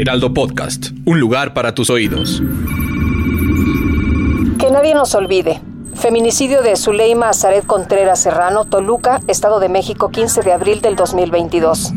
Heraldo Podcast, un lugar para tus oídos. Que nadie nos olvide. Feminicidio de Zuleima Azaret Contreras Serrano, Toluca, Estado de México, 15 de abril del 2022.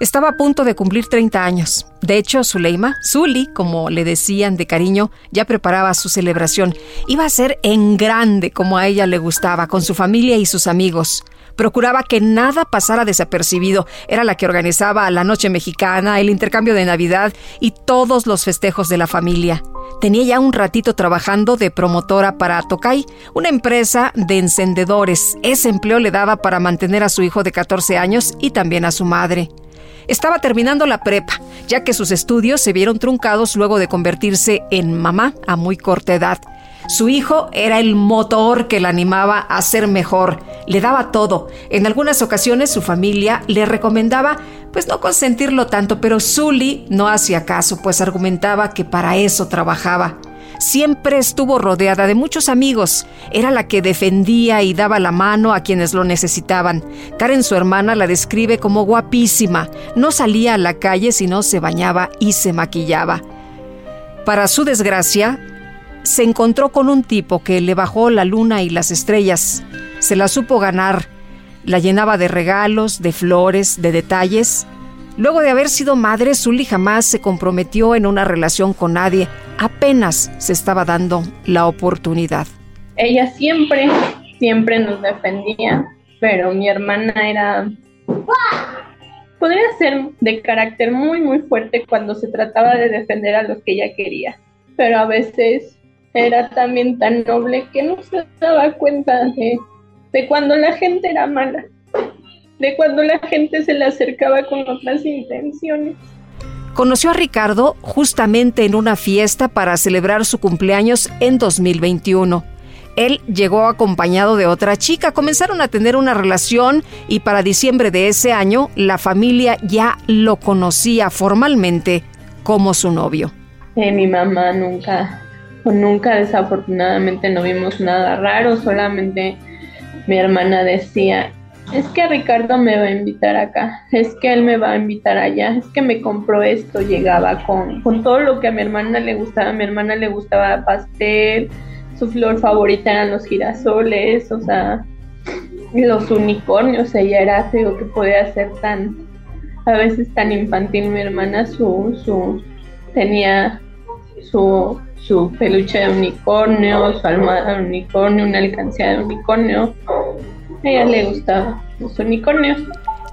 Estaba a punto de cumplir 30 años. De hecho, Zuleima, Zuli, como le decían de cariño, ya preparaba su celebración. Iba a ser en grande, como a ella le gustaba, con su familia y sus amigos. Procuraba que nada pasara desapercibido. Era la que organizaba la noche mexicana, el intercambio de Navidad y todos los festejos de la familia. Tenía ya un ratito trabajando de promotora para Tokai, una empresa de encendedores. Ese empleo le daba para mantener a su hijo de 14 años y también a su madre. Estaba terminando la prepa, ya que sus estudios se vieron truncados luego de convertirse en mamá a muy corta edad. Su hijo era el motor que la animaba a ser mejor, le daba todo. En algunas ocasiones su familia le recomendaba pues no consentirlo tanto, pero Zully no hacía caso, pues argumentaba que para eso trabajaba. Siempre estuvo rodeada de muchos amigos. Era la que defendía y daba la mano a quienes lo necesitaban. Karen, su hermana, la describe como guapísima. No salía a la calle si no se bañaba y se maquillaba. Para su desgracia, se encontró con un tipo que le bajó la luna y las estrellas. Se la supo ganar. La llenaba de regalos, de flores, de detalles. Luego de haber sido madre, Zully jamás se comprometió en una relación con nadie. Apenas se estaba dando la oportunidad. Ella siempre, siempre nos defendía, pero mi hermana era... Podría ser de carácter muy, muy fuerte cuando se trataba de defender a los que ella quería, pero a veces era también tan noble que no se daba cuenta de, de cuando la gente era mala de cuando la gente se le acercaba con otras intenciones. Conoció a Ricardo justamente en una fiesta para celebrar su cumpleaños en 2021. Él llegó acompañado de otra chica, comenzaron a tener una relación y para diciembre de ese año la familia ya lo conocía formalmente como su novio. Eh, mi mamá nunca, nunca desafortunadamente no vimos nada raro, solamente mi hermana decía, es que Ricardo me va a invitar acá, es que él me va a invitar allá, es que me compró esto, llegaba con, con todo lo que a mi hermana le gustaba, a mi hermana le gustaba pastel, su flor favorita eran los girasoles, o sea, los unicornios, ella era, digo, que podía ser tan, a veces tan infantil, mi hermana su, su, tenía su, su peluche de unicornio, su almohada de unicornio, una alcancía de unicornio, a ella le gustaba los unicornios.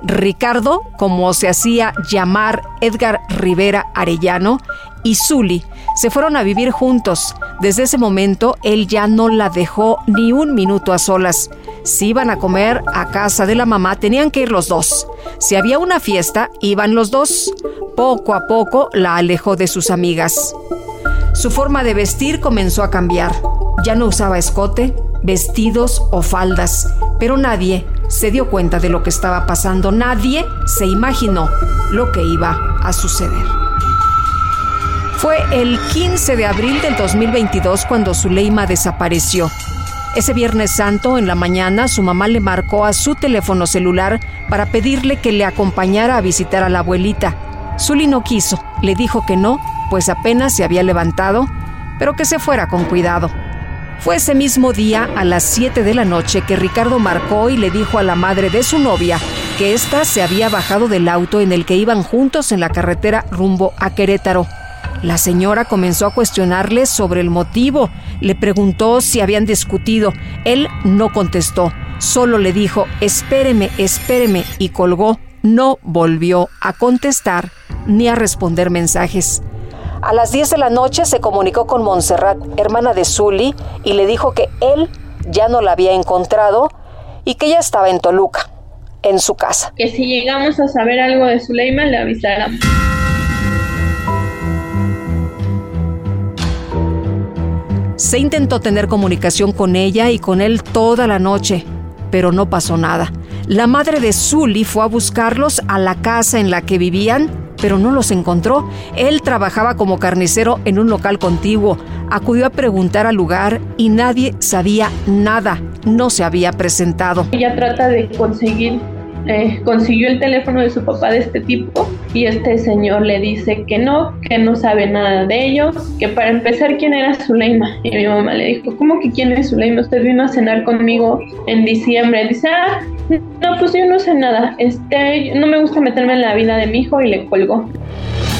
Ricardo, como se hacía llamar Edgar Rivera Arellano, y Zully se fueron a vivir juntos. Desde ese momento, él ya no la dejó ni un minuto a solas. Si iban a comer a casa de la mamá, tenían que ir los dos. Si había una fiesta, iban los dos. Poco a poco la alejó de sus amigas. Su forma de vestir comenzó a cambiar. Ya no usaba escote, vestidos o faldas, pero nadie se dio cuenta de lo que estaba pasando, nadie se imaginó lo que iba a suceder. Fue el 15 de abril del 2022 cuando Zuleima desapareció. Ese Viernes Santo, en la mañana, su mamá le marcó a su teléfono celular para pedirle que le acompañara a visitar a la abuelita. Zuli no quiso, le dijo que no, pues apenas se había levantado, pero que se fuera con cuidado. Fue ese mismo día, a las 7 de la noche, que Ricardo marcó y le dijo a la madre de su novia que ésta se había bajado del auto en el que iban juntos en la carretera rumbo a Querétaro. La señora comenzó a cuestionarle sobre el motivo. Le preguntó si habían discutido. Él no contestó. Solo le dijo, espéreme, espéreme, y colgó. No volvió a contestar ni a responder mensajes. A las 10 de la noche se comunicó con Montserrat, hermana de Zully, y le dijo que él ya no la había encontrado y que ya estaba en Toluca. en su casa. Que si llegamos a saber algo de Zuleima, le avisáramos. Se intentó tener comunicación con ella y con él toda la noche, pero no pasó nada. La madre de Zully fue a buscarlos a la casa en la que vivían, pero no los encontró. Él trabajaba como carnicero en un local contiguo. Acudió a preguntar al lugar y nadie sabía nada. No se había presentado. Ella trata de conseguir eh, consiguió el teléfono de su papá de este tipo y este señor le dice que no, que no sabe nada de ellos, que para empezar quién era Zuleima. Y mi mamá le dijo, ¿cómo que quién es Zuleima? Usted vino a cenar conmigo en diciembre. Dice, ah, no, pues yo no sé nada, este, no me gusta meterme en la vida de mi hijo y le colgó.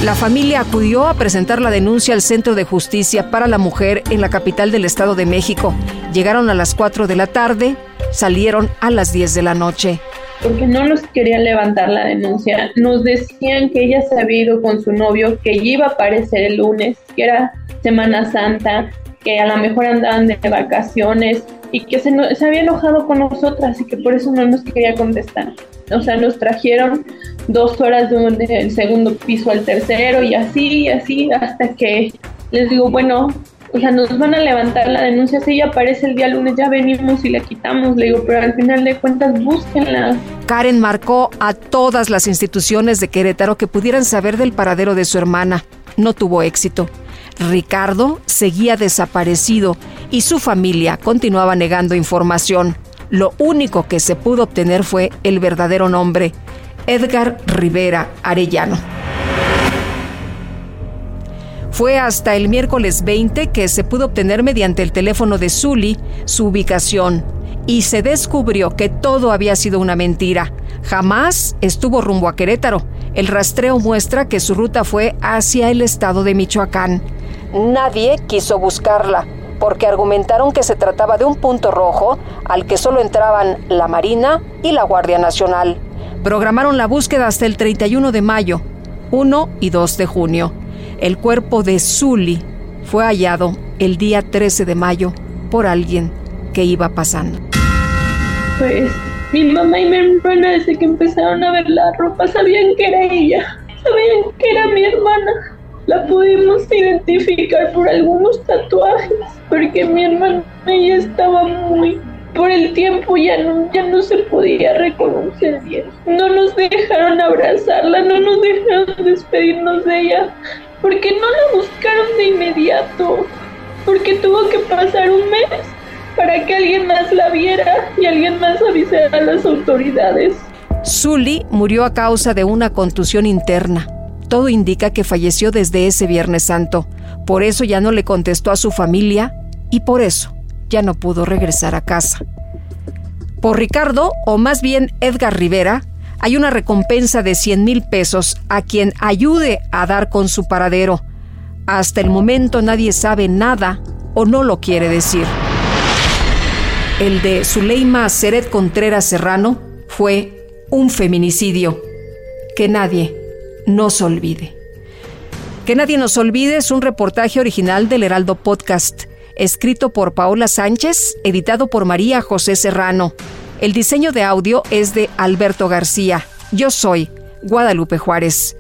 La familia acudió a presentar la denuncia al Centro de Justicia para la Mujer en la capital del Estado de México. Llegaron a las 4 de la tarde, salieron a las 10 de la noche porque no nos querían levantar la denuncia. Nos decían que ella se había ido con su novio, que iba a aparecer el lunes, que era Semana Santa, que a lo mejor andaban de vacaciones y que se, se había enojado con nosotras y que por eso no nos quería contestar. O sea, nos trajeron dos horas del segundo piso al tercero y así, y así, hasta que les digo, bueno, o sea, nos van a levantar la denuncia, si ella aparece el día lunes, ya venimos y la quitamos, le digo, pero al final de cuentas búsquenla. Karen marcó a todas las instituciones de Querétaro que pudieran saber del paradero de su hermana. No tuvo éxito. Ricardo seguía desaparecido y su familia continuaba negando información. Lo único que se pudo obtener fue el verdadero nombre, Edgar Rivera Arellano. Fue hasta el miércoles 20 que se pudo obtener mediante el teléfono de Zully su ubicación y se descubrió que todo había sido una mentira. Jamás estuvo rumbo a Querétaro. El rastreo muestra que su ruta fue hacia el estado de Michoacán. Nadie quiso buscarla porque argumentaron que se trataba de un punto rojo al que solo entraban la Marina y la Guardia Nacional. Programaron la búsqueda hasta el 31 de mayo, 1 y 2 de junio. El cuerpo de Zully fue hallado el día 13 de mayo por alguien que iba pasando. Pues mi mamá y mi hermana desde que empezaron a ver la ropa sabían que era ella, sabían que era mi hermana. La pudimos identificar por algunos tatuajes, porque mi hermana ya estaba muy por el tiempo ya no, ya no se podía reconocer bien. No nos dejaron abrazarla, no nos dejaron despedirnos de ella porque no la buscaron de inmediato, porque tuvo que pasar un mes para que alguien más la viera y alguien más avisara a las autoridades. Zully murió a causa de una contusión interna. Todo indica que falleció desde ese Viernes Santo. Por eso ya no le contestó a su familia y por eso ya no pudo regresar a casa. Por Ricardo, o más bien Edgar Rivera, hay una recompensa de 100 mil pesos a quien ayude a dar con su paradero. Hasta el momento nadie sabe nada o no lo quiere decir. El de Zuleima Seret Contreras Serrano fue un feminicidio. Que nadie nos olvide. Que nadie nos olvide es un reportaje original del Heraldo Podcast, escrito por Paola Sánchez, editado por María José Serrano. El diseño de audio es de Alberto García. Yo soy Guadalupe Juárez.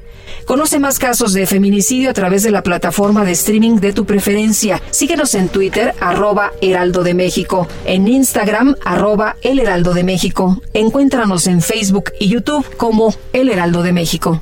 Conoce más casos de feminicidio a través de la plataforma de streaming de tu preferencia. Síguenos en Twitter, arroba Heraldo de México, en Instagram, arroba El Heraldo de México. Encuéntranos en Facebook y YouTube como El Heraldo de México.